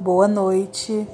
Boa noite.